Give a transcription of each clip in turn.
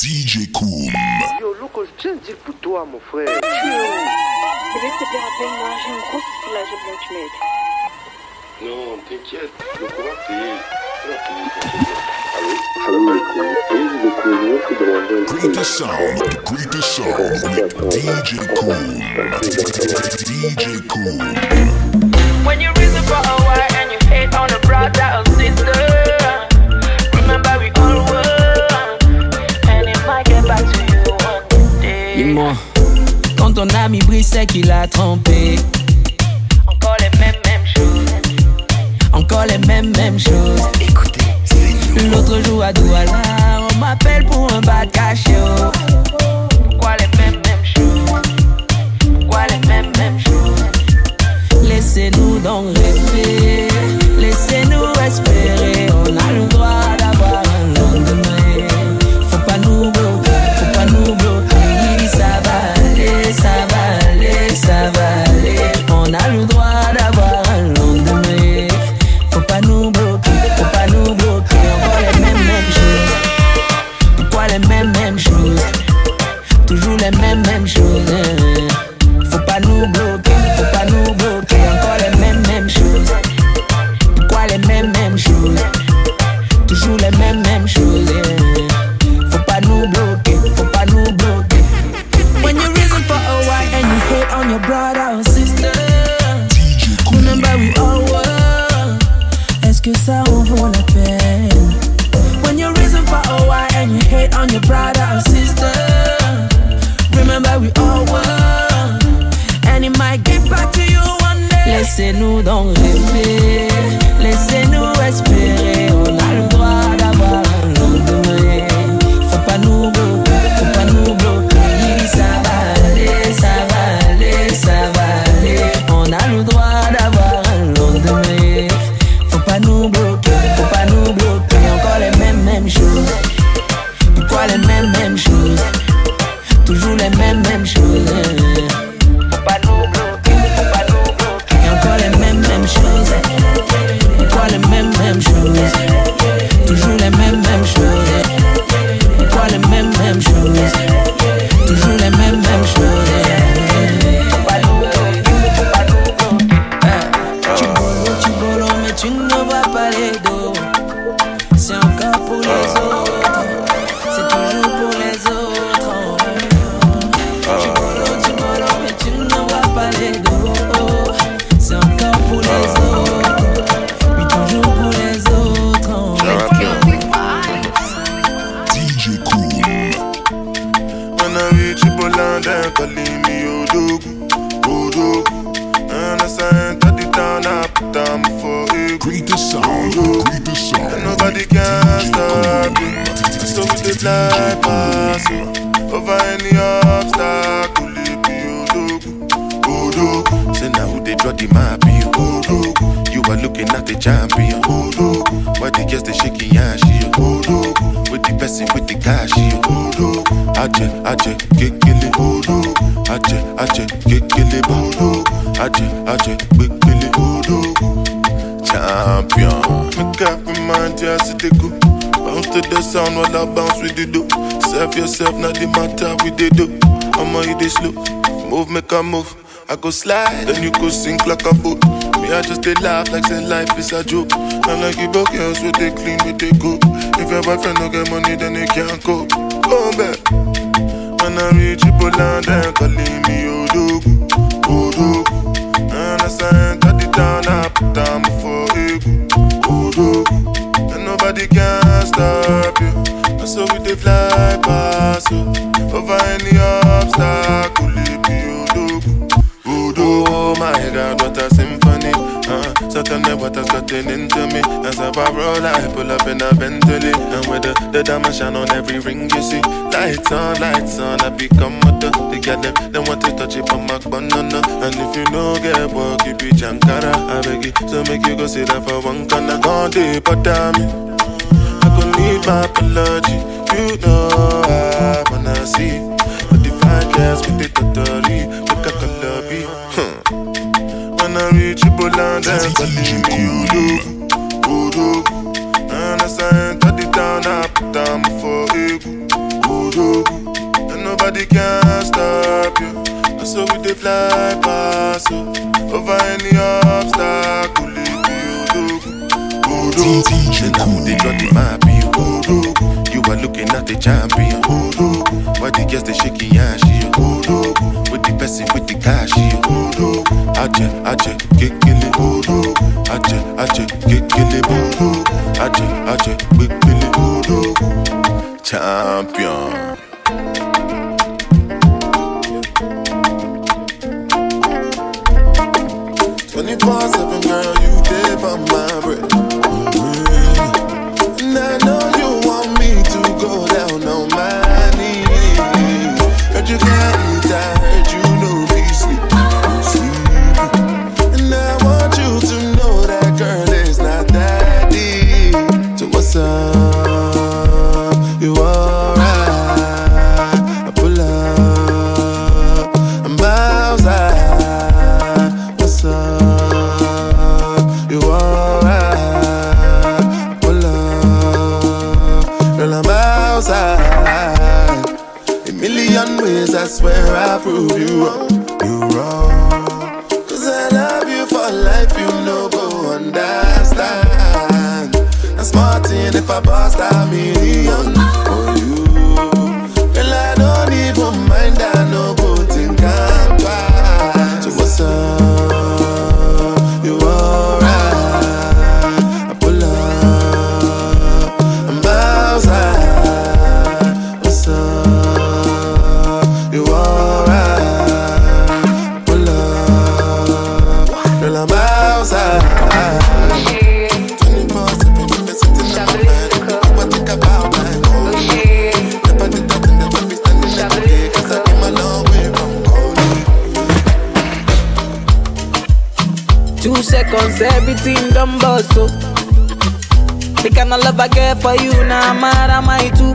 DJ Koum. Yo, loco, je viens de dire pour toi, mon frère. Ah, tu es où Bébé, s'il te plaît, rappelle-moi, j'ai une grosse souci là, j'ai besoin que tu m'aides. Non, t'inquiète, le courant payer. Le courant payer, Salam alaikum. Le courrier qui demandait un Greatest sound, greatest sound with DJ Koum. DJ Koum. When you reason for a while and you hate on a brother or sister, Dis-moi, quand ton ami brille, c'est qu'il a trompé. Encore les mêmes, mêmes choses. Encore les mêmes, mêmes choses. Écoutez, c'est nous. L'autre jour à Douala, on m'appelle pour un bas de cachet. oh. Pourquoi les mêmes, mêmes choses? Pourquoi les mêmes, mêmes choses? Laissez-nous donc rêver, Aje, kekele. Odogu champion. Make mind, yeah, see they go. Bounce to the sound while I bounce with the do. Serve yourself, not the matter with the do. I'ma hit it slow. Move, make a move. I go slide, then you go sink like a boat. Me, I just they laugh like say life is a joke. And like you both girls with they clean with they go. If your boyfriend don't get money, then they can't go. Go back. When I reach Poland, they calling me Odogu, Odogu. As I enter the town, I put down for Egu, Odogu. And nobody can stop you. And so we dey fly you. Over any obstacle, Odogu. Oh my God, what a symphony. Uh, so tell me what has gotten into me. As I roll, I pull up in a Bentley. And with the, the diamond shine on every ring you see. Lights on, lights on, I become mother. They get them, they want to touch it on my banana. And if you know get work, you be Jankara. I beg you, so make you go sit down for one corner. Gone deep, but damn it. I gon' need my apology. You know I wanna see. But the fine girls with the totally, Poland, they calling me Odogu, Odogu. And as I enter the town, I put down for Odogu. And nobody can stop you. And so we dey fly past you. Over any obstacle, it be Odogu. Odogu. Now they got the map, you You are looking at the champion. Odogu. Why the girls they shaking? Odogu. With the person with the cash, Odogu. Aje, aje, kekele. Odogu. Champion.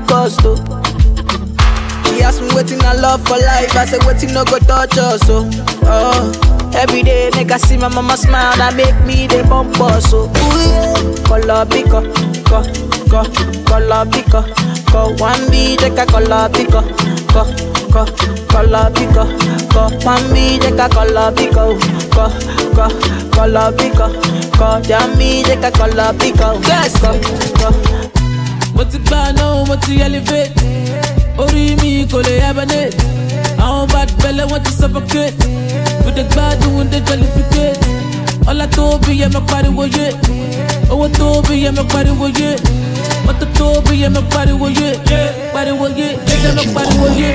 Cost, oh. He asked me waiting I love for life, I said waiting no go touch us, oh. oh. Every day, nigga see my mama smile, that make me the bump us, so ooh yeah. Color pico, co, co, color pico, co. One B, take a color pico, co, co, color pico, co. One B, take a color pico, oh. co, co, color pico, co. Jammy, take a color pico, oh. yes, co, co. mo ti gbà náà mo ti elevate? Orí mi kò lè hibernate àwọn bad belle wọn ti suffocate. Mo dey gbádùn dey jollificate. Ọlá tó bí yẹ mi pariwo yé owó tó bí yẹ mi pariwo yé mọ́tò tó bí yẹ mi pariwo yé pariwo yé yẹ mi pariwo yé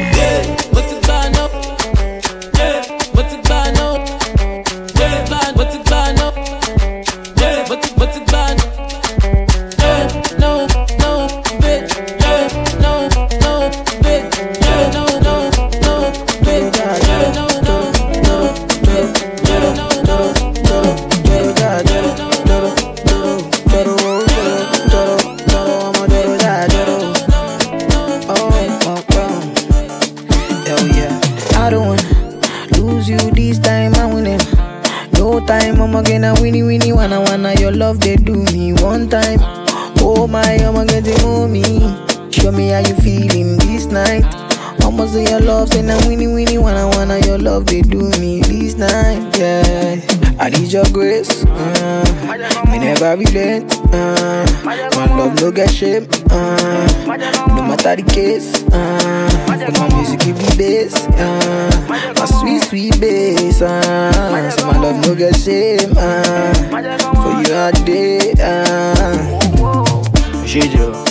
Me relent. Uh, my love no get shame. Uh, no matter the case. Uh, but my music give me bass. Uh, my sweet sweet bass. Uh, so my love no get shame. Uh, for you all day. Uh, Shade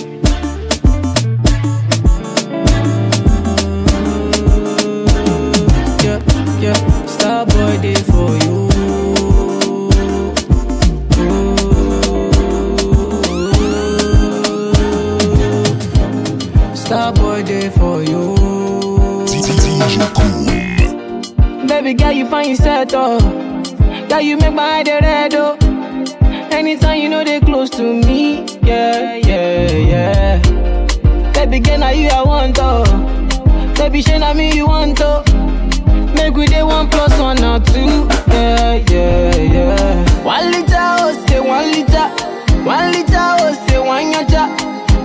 Anytime you know they close to me, yeah, yeah, yeah. Baby girl, now you I want oh. Baby, shey na me you want oh. Make we dey one plus one or two, yeah, yeah, yeah. One liter oh, say one liter. One liter oh, say one yacha.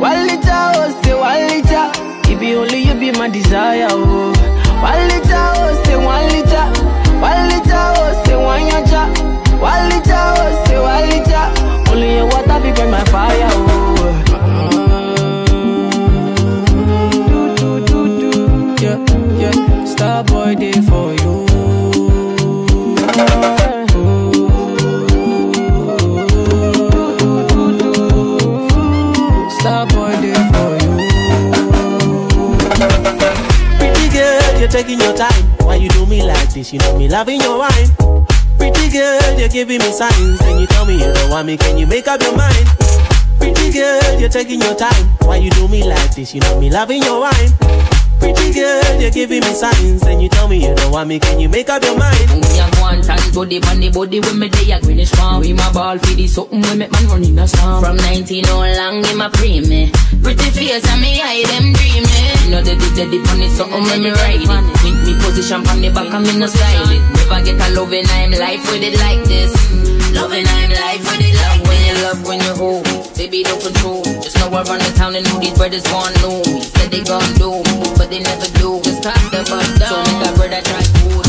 One liter oh, say one liter. If baby, only you be my desire. Oh, one liter, oh, say one liter, your water be burn my fire. Oh, do do do do, yeah yeah. Star boy day for you. Star boy day for you. Pretty girl, you're taking your time. Why you do me like this? You know me loving your wine. Pretty girl, you're giving me signs. Then you tell me you don't want me. Can you make up your mind? Pretty girl, you're taking your time. Why you do me like this? You know me loving your wine. Pretty girl, you're giving me signs. Then you tell me you don't want me. Can you make up your mind? Me a go and tan body on the body when me day a greenish farm. We my ball for the something we make man run in a storm. From 19 all long in my pre me. Pretty face and me eye them dreaming. You know the the the on it something when me ride it. Think me position from the back and me no style it. Never get a loving I'm life with it like this. Loving I'm life with it like when you love when you hold. Baby don't control. Just know I run the town and know these brothers want know me. Said they gon' do me, but they never do. Just top the bus down. So make a brother try food.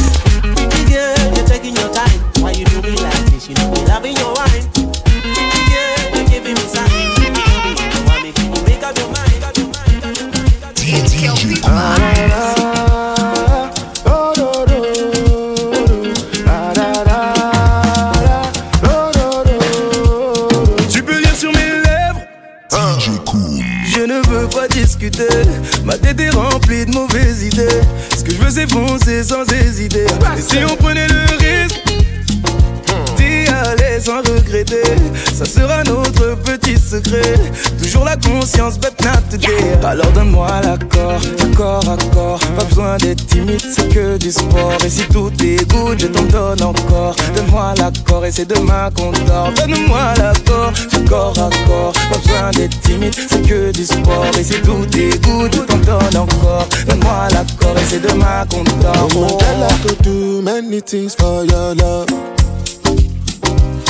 Pretty girl, you're taking your time. Why you do me like this? You know me loving your wine. Pretty girl, you're giving me signs. You tell you want me. You make up your mind? Make up your mind, up your mind, up your mind. Ce que je veux c'est foncer sans hésiter. Et si on prenait le risque d'y aller sans regretter, ça sera petit secret. Toujours la conscience bête n'a te dire. Alors donne-moi l'accord, à corps. Pas besoin d'être timide, c'est que du sport. Et si tout est je t'en donne encore. Donne-moi l'accord et c'est demain qu'on dort. Donne-moi l'accord, à corps. Pas besoin d'être timide, c'est que du sport. Et si tout est je t'en donne encore. Donne-moi l'accord et c'est demain qu'on dort. Oh, girl, I could do many things for your love.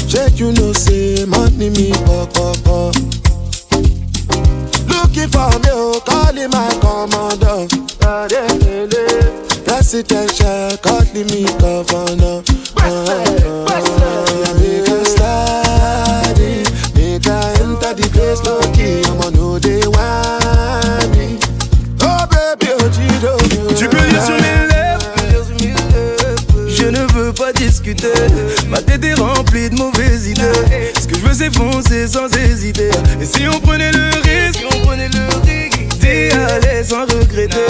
Check, you know, say money me pop, pop, pop. Looking for me, oh, calling my commander. Presidential, calling me governor. Uh, uh, make a slide in, make I enter the place low key. I'ma know they want me. Oh baby, oh Gido, Tu Ma tête est remplie de mauvaises idées. Ce que je veux c'est foncer sans hésiter. Et si on prenait le risque on prenait le risque aller sans regretter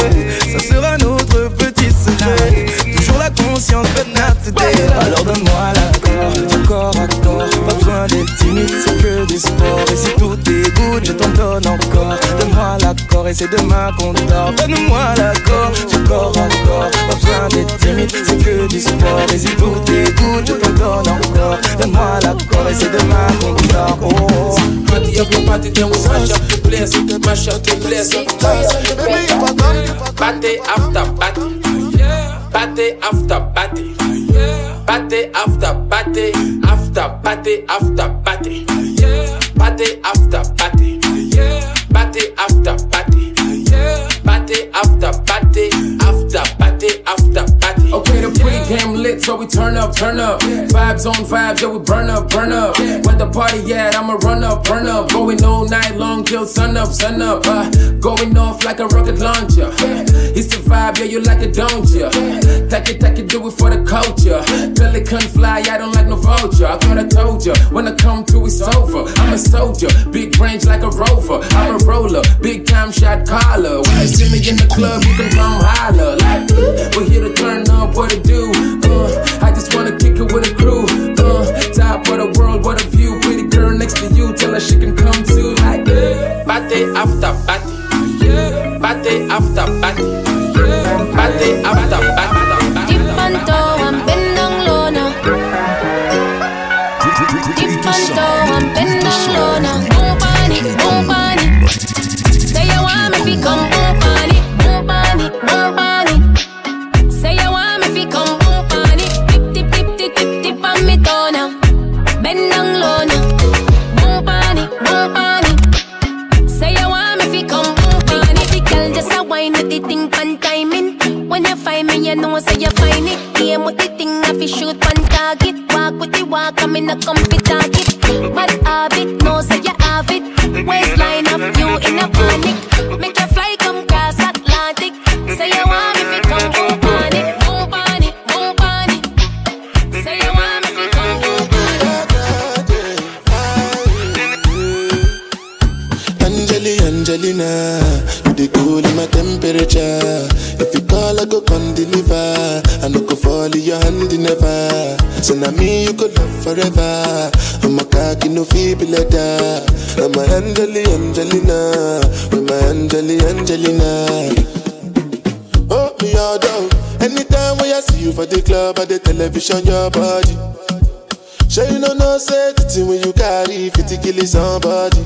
Ça sera notre petit secret. Toujours la conscience but not Alors donne-moi l'accord Du corps Pas besoin d'être timide C'est que du sport. Et si tout est Je t'en donne encore. Donne-moi l'accord Et c'est demain qu'on dort. Donne-moi l'accord up, sun up. Uh, going off like a rocket launcher. It's the vibe, yeah, you like it, don't ya? Take it, take it, do it for the culture. Pelican fly, I don't like no vulture. I thought I told ya, when I come to, it's over. I'm a soldier, big range like a rover. I'm a roller, big time shot caller. When you see me in the club, you can come holler. Like, we're here to party after party, party after party. Angeli, Angelina, with my Angeli, Angelina. Oh, me all down. Anytime when I see you for the club or the television, your body. Sure you know no safety when you carry 50 kilos on body.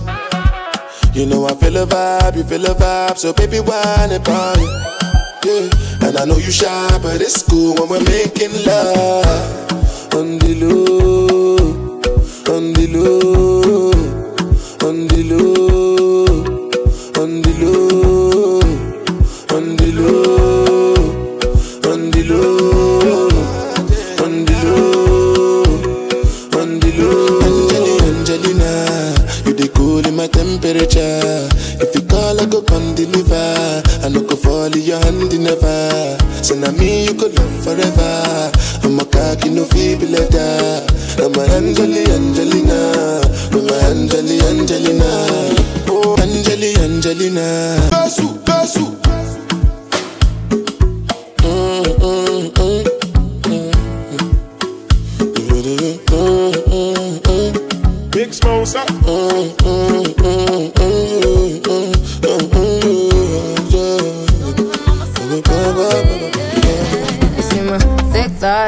You know I feel a vibe, you feel a vibe, so baby why upon you. Yeah, and I know you shy, but it's cool when we're making love on the low, on the low, on the low. be your hand in ever, So now me you could love forever. I'm a cocky no feeble letter. I'm a Angeli Angelina. I'm a Angeli Angelina. Oh Angeli Angelina. Basu Basu. Mm, mm, mm. Big Smosa. Mm, mm, mm, mm. mm, mm.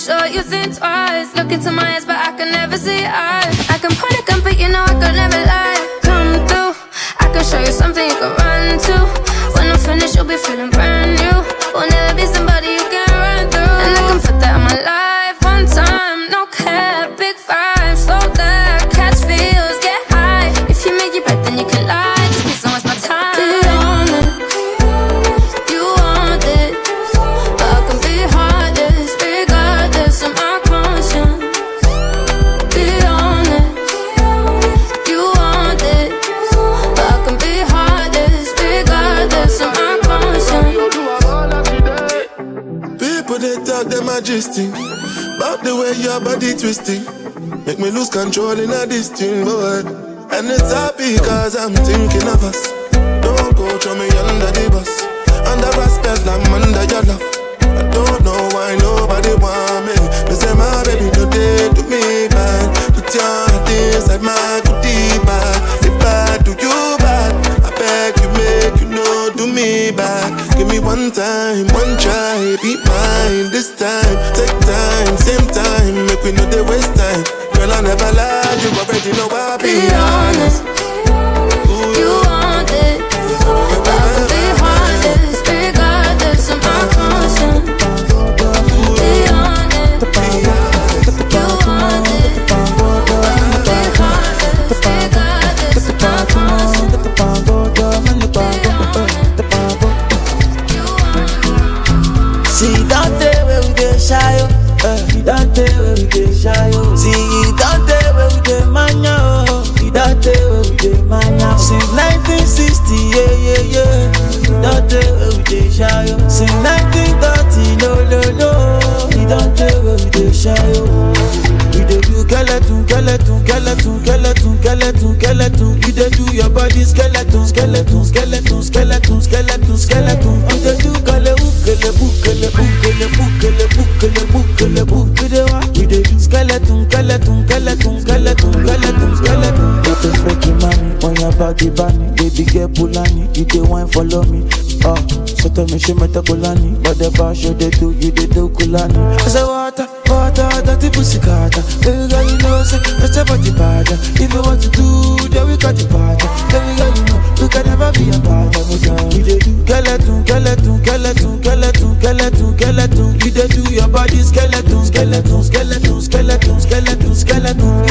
sure you think twice. Look into my eyes, but More than a distant boy. And it's all Ibani, baby girl Pulani, you the wine follow me. Oh, uh, so tell me she met a Kulani, but the fashion they do, you they do Kulani. I say water, water, dirty pussy carter. Baby girl, you know, say that's a body bad. If you want to do, then we got the party. part. Baby girl, you know, we can never be apart. You they do skeleton, skeleton, skeleton, skeleton, skeleton, skeleton. You they do your body skeleton, skeleton, skeleton, skeleton, skeleton, skeleton.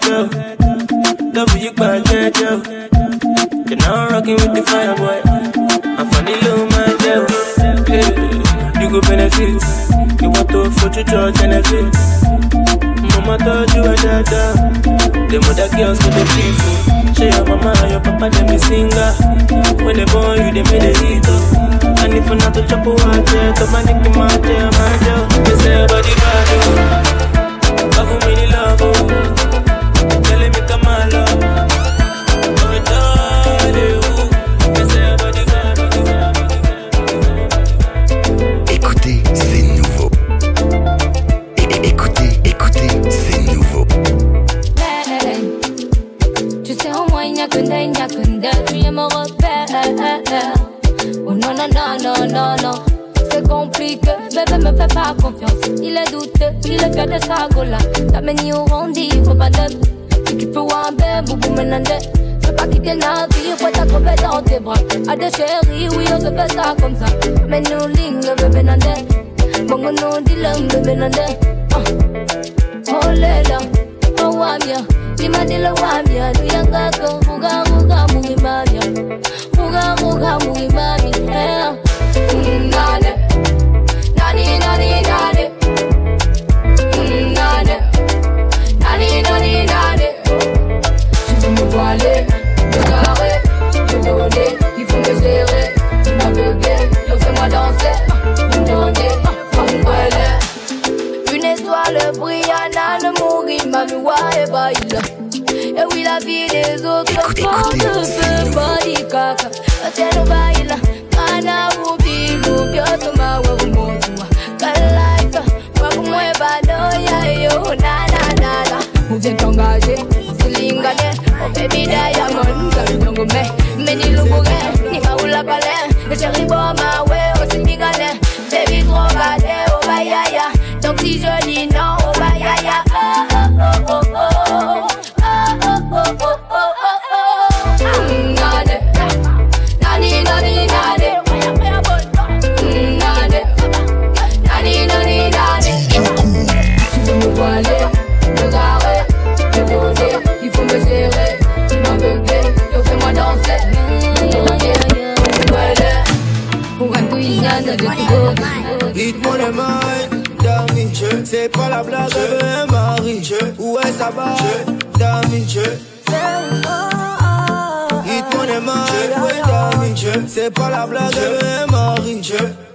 Yo. Love you, bad, yo. You're now rocking with the fire, boy. I'm funny, little man. Hey, you go benefit. You want to foot your church benefit. Mama told you a dada. The mother girls go the beautiful. Say your mama your papa them be singer. When they born you they made a hit. oh. And if you not to chop a water, to my my jam, my jam. Oh. They say body bad, oh. Love me, love, oh. Il est douteux, il est fier de sa gola. T'as mené au rendez-vous, pas de. Bébé, boubou. Je veux pas quitter le navire, pour t'attraper dans tes bras. À des chéris, oui, on se fait ça comme ça. Mais nous, ligne, bébé nande. Bon, nous, dis-le, bébé nande. Oh là, oh wamia, limadila wamia, luyangako, muga muga mugimamia, muga muga mugimami, ouais, baila. Et oui, la vie des autres ce body caca. Tiens, baila. Kana ubi, nous bioto ma wabu motua. Kalife, wabu mwe bado ya yo, na na na na. Muje tongaje, silingane. Oh baby diamond, kami nyongo me. Meni lubuge, ni maula kale. Chéri boma, we, osimbigane. Baby gâté, oh bayaya. Donc si je dis non, Dami, c'est pas la blague, je veux un mari. Où est sa barre, Dami, Dites-moi les mains, ouais, Dami, c'est pas la blague, je veux un mari.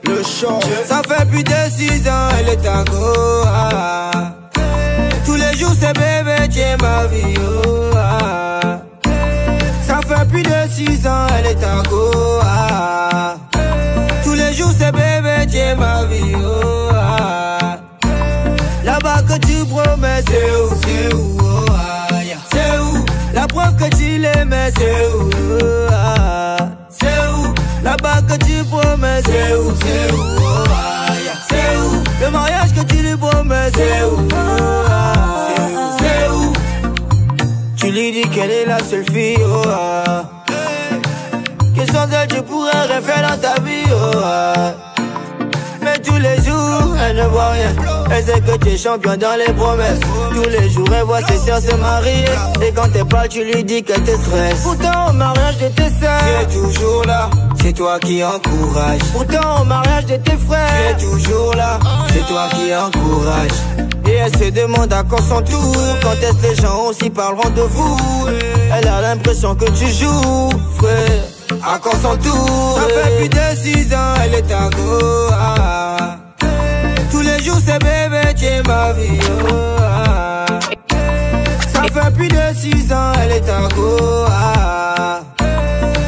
Le chant, ça fait plus de 6 ans, elle est à Goa. Tous les jours, c'est bébé, tu es ma vie, oh, c'est où? C'est où, là-bas que tu promets, c'est où, c'est où? C'est où, le mariage que tu lui promets, c'est où? C'est où? Tu lui dis qu'elle est la seule fille, oh, ah. Que sans elle, tu pourrais rien faire dans ta vie, oh, ah. Mais tous les jours, elle ne voit rien. Elle sait que tu es champion dans les promesses. Tous les jours, elle voit ses soeurs se marier. Et quand t'es pas, tu lui dis qu'elle te stresse. Pourtant, au mariage de tes soeurs, tu es toujours là. C'est toi qui encourage. Pourtant, au mariage de tes frères, tu es toujours là. C'est toi qui encourage. Et elle se demande à quand son tour. Quand est-ce les gens aussi parleront de vous? Elle a l'impression que tu joues, frère. À quand son tour? Ça fait plus de six ans, elle est à Goa. C'est bébé, tu es ma vie. oh, ah. Ça fait plus de six ans, elle est à Goa.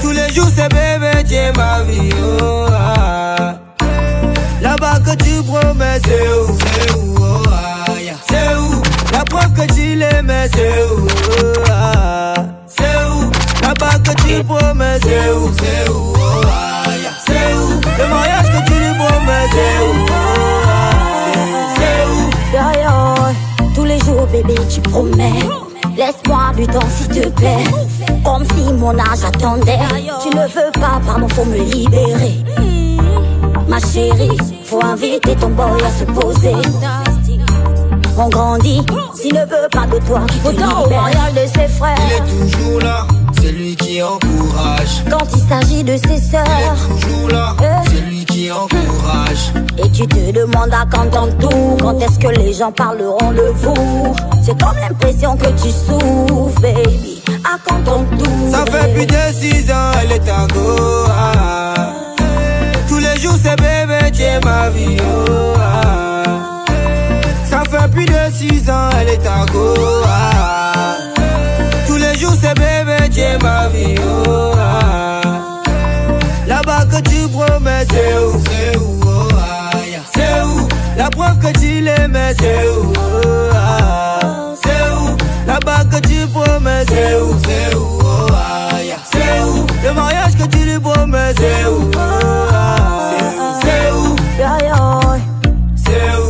Tous les jours, c'est bébé, tu es ma vie. oh, ah. Là-bas que tu promets, c'est où, c'est où, oh, ah, yeah. c'est où? La preuve que tu l'aimais, c'est où, oh, ah. c'est où? Là-bas que tu promets, c'est où, c'est où, oh, ah, yeah. c'est où? Promets. Laisse-moi du temps, s'il te plaît. Comme si mon âge attendait. Tu ne veux pas, pardon, faut me libérer. Ma chérie, faut inviter ton boy à se poser. On grandit, s'il ne veut pas de toi, Autant au mariage de ses frères. Il est toujours là, c'est lui qui encourage. Quand il s'agit de ses sœurs, Il est toujours là, c'est lui qui encourage. Et tu te demandes à quand tour, quand est-ce que les gens parleront de vous? J'ai comme l'impression que tu souffres, baby. À quand ton tour. Ça fait plus de six ans, elle est à Goa. Tous les jours, c'est bébé, tu es ma vie. oh, 6 ans, elle est en ah. Tous les jours, c'est bébé, j'ai ma vie. Oh, ah. Là-bas que tu promets, c'est où C'est où, oh, ah, yeah. C'est où? La preuve que tu l'aimais, c'est où oh, ah. C'est où? Là-bas que tu promets, c'est où C'est où, oh, ah, yeah. C'est où? Le mariage que tu lui promets, c'est où oh, ah. C'est où? C'est où?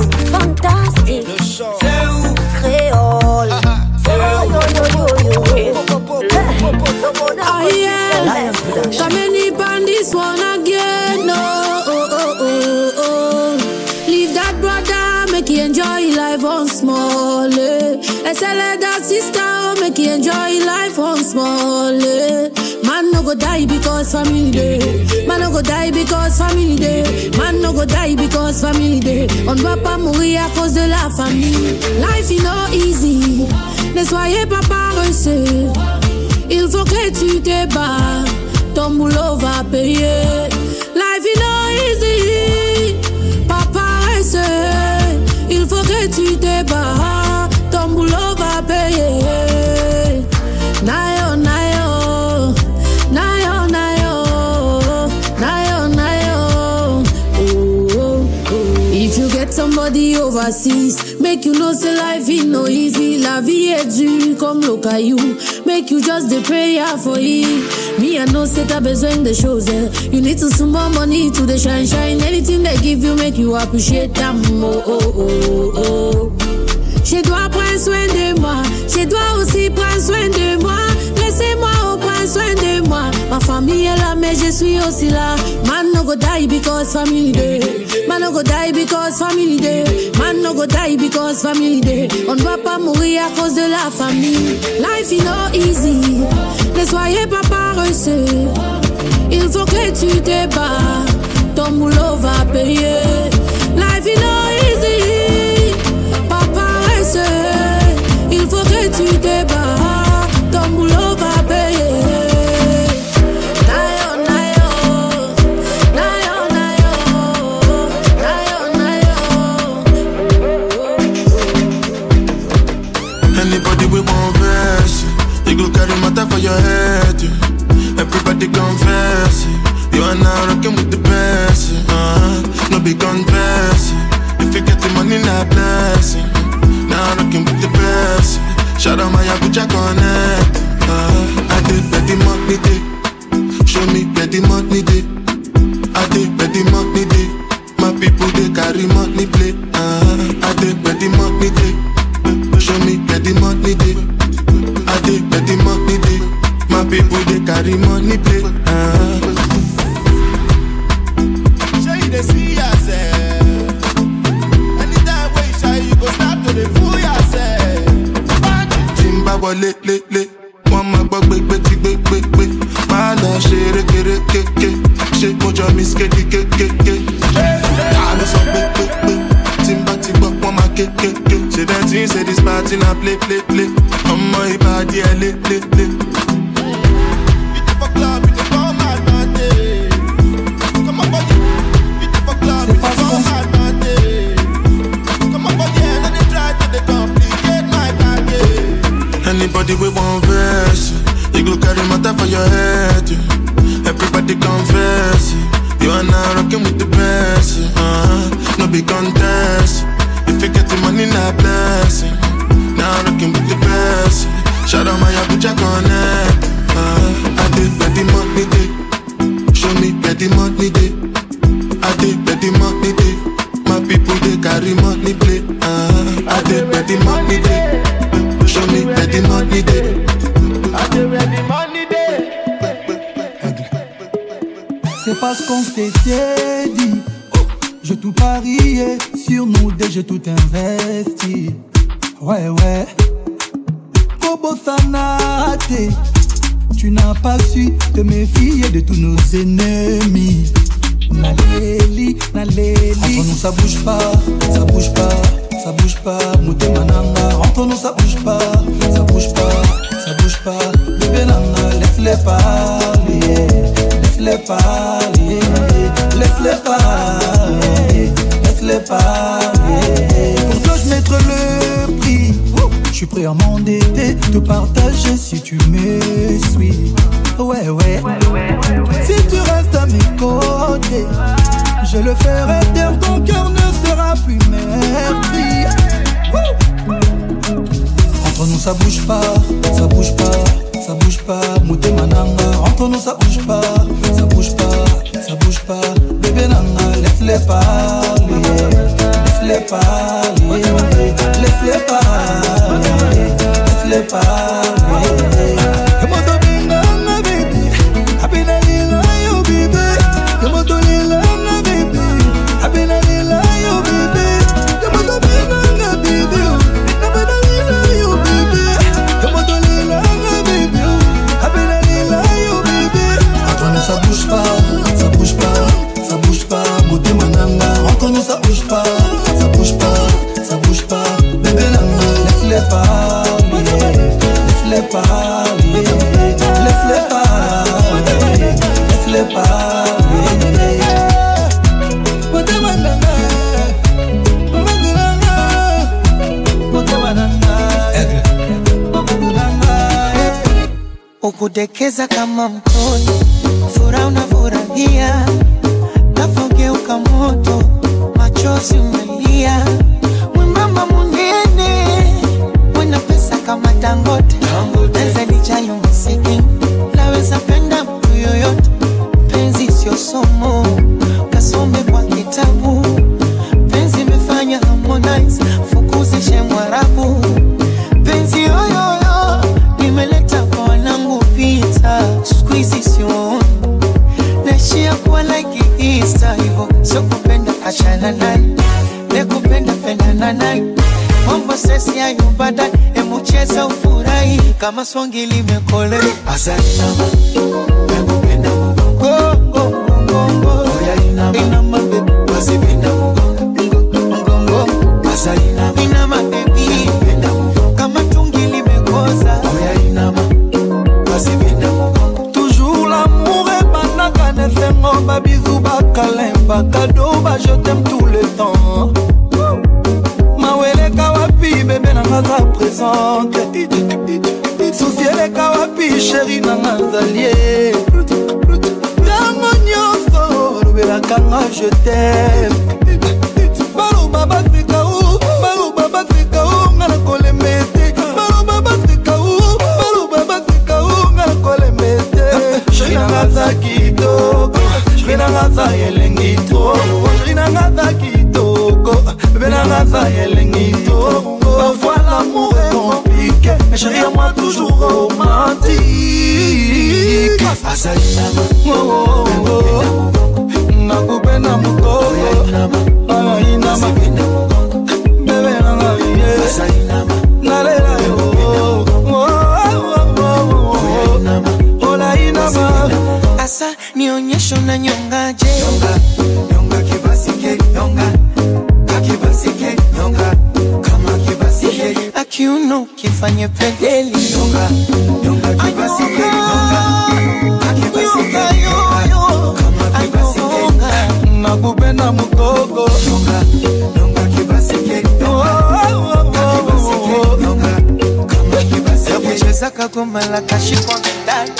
Oh yeah, come any on this one again. No, oh, oh, oh, oh. Leave that brother, make you enjoy life on small. Eh. Let's let that sister, oh, make you enjoy life on small. Eh. Man no go die because family day. Man no go die because family day. Man no go die because family day. On va pas mourir à cause de la famille. Life is not easy. Ne soyez pas paresseux. Il faut que tu te bats, ton boulot va payer. Life is not easy, pas paresseux. Il faut que tu te bats, ton boulot va payer. Nayo, nayo, nayo, nayo, nayo, nayo. If you get somebody overseas, make you know say life is no easy. La vie est dure comme le caillou. Make you just the prayer for it. Me I know say t'as besoin de choses. eh. You need to sum more money to the shine shine. Anything they give you make you appreciate them. Oh oh oh oh. Je dois prendre soin de moi. Je dois aussi mais je suis aussi là. Man no go die because family day. Man no go die because family day. Man no go die because family day. On ne va pas mourir à cause de la famille. Life is not easy. Ne soyez pas paresseux. Il faut que tu te bats. Ton boulot va payer. Life is not easy. Pas paresseux. Il faut que tu te bats. Carry matter for your head. yeah. Everybody confess, yeah. you are now rocking with the best. Uh-huh. No big confess, yeah. if you get the money, not blessing. Now rocking with the best. Shout out my Abuja connect. Uh, I did bet the money day, show me where the money day. I did bet the money day, my people they carry money play. Money carry money play. Uh-huh. I did where the money day. Show me where the money day. I did where the money day. C'est parce qu'on s'était dit Je tout parié sur nous dès j'ai tout investi Ouais ouais Kobo Sanate Tu n'as pas su te méfier de tous nos ennemis Naleli, Naleli. Entre nous ça bouge pas, ça bouge pas ça bouge pas, Mouté Mananga Entre nous ça bouge pas, ça bouge pas, ça bouge pas. Bébé Nanga, laisse-les parler Laisse-les parler, laisse-les parler Laisse-les parler. Pour toi je mettrai le prix. Je suis prêt à m'endetter, te partager si tu me suis. Ouais ouais. Si tu restes à Je le ferai taire, ton cœur ne sera plus merdi Entre nous ça bouge pas, ça bouge pas, ça bouge pas. Mouté mananga, entre nous ça bouge pas, ça bouge pas, ça bouge pas. Bébé nanga, laisse-les parler, laisse-les parler, laisse-les parler, laisse-les parler mananga ukudekeza kama mtoni, furaha unafurahia, navogeuka moto, machozi umelia, ibada, hebu ufurahi. Kama songi mama nanga elengi to ojeri nanga za kitoko bebe nanga za elengi to parfois lamour est compliqué mais chéri à moi toujours romantique azali nakupe na mokoaina bebe nanga ye nalela yo olainama asa nionyesho nanyo akiuno kifanye pedeli nyonga nyonga kibasike nyonga kakibasike nyonga kama kibasike nakupenda mgogo nyonga nyonga kibasike nyonga kibasike kucheza kagoma la kashikwa ndani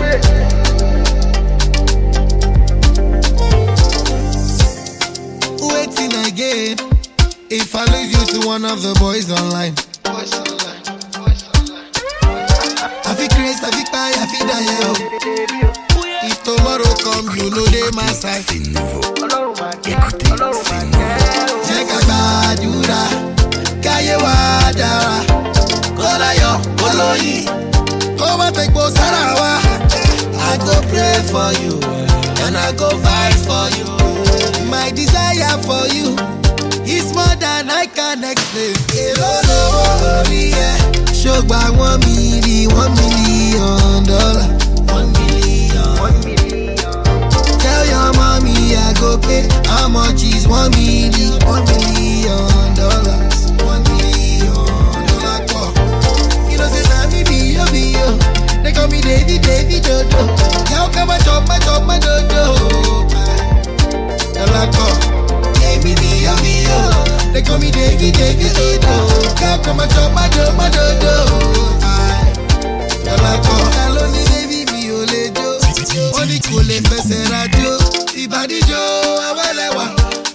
Waiting If I lose you to one of the boys online. I feel crazy, I feel tired, I feel die. yo. Oh. If tomorrow comes, you know they my side. C'est nouveau. Écoutez, c'est nouveau. Jẹ́ ká gbàdúrà, káyé wa dára. Kọ́láyọ̀ olóyin, kó má tẹ̀gbọ́ sára wa. I go pray for you, and I go fight for you. My desire for you is more than I can explain. Èrò lówó orí ẹ̀, ṣògbà one million, one million dollar. One million. One million. Tell your mommy I go pay. How much is one million? One million dollars. They call me Davy Davy Dodo. Oh. Girl come and chop my chop my dodo. Call. Davy yo be. They call me Davy Davy Dodo. Girl come and chop my chop my dodo. Call. Hello ni baby mi ò lè jó wọ́n ní kò lè awẹ́lẹ́wà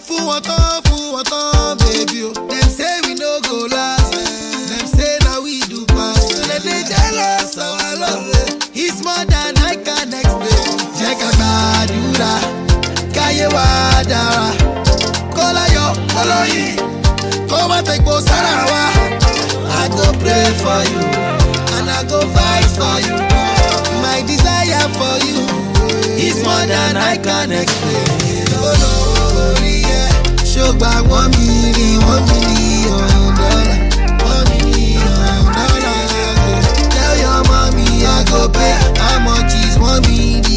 fún wọn gbàdúrà káyé wa dára sára wa. I go pray for you and I go fight for you. My desire for you is more than I can explain. Olórí ẹ ṣògbà wọ́n mi ni wọ́n mi ni ọ̀hún. Wọ́n mi ni. Tell your mommy I go pay how much is one million.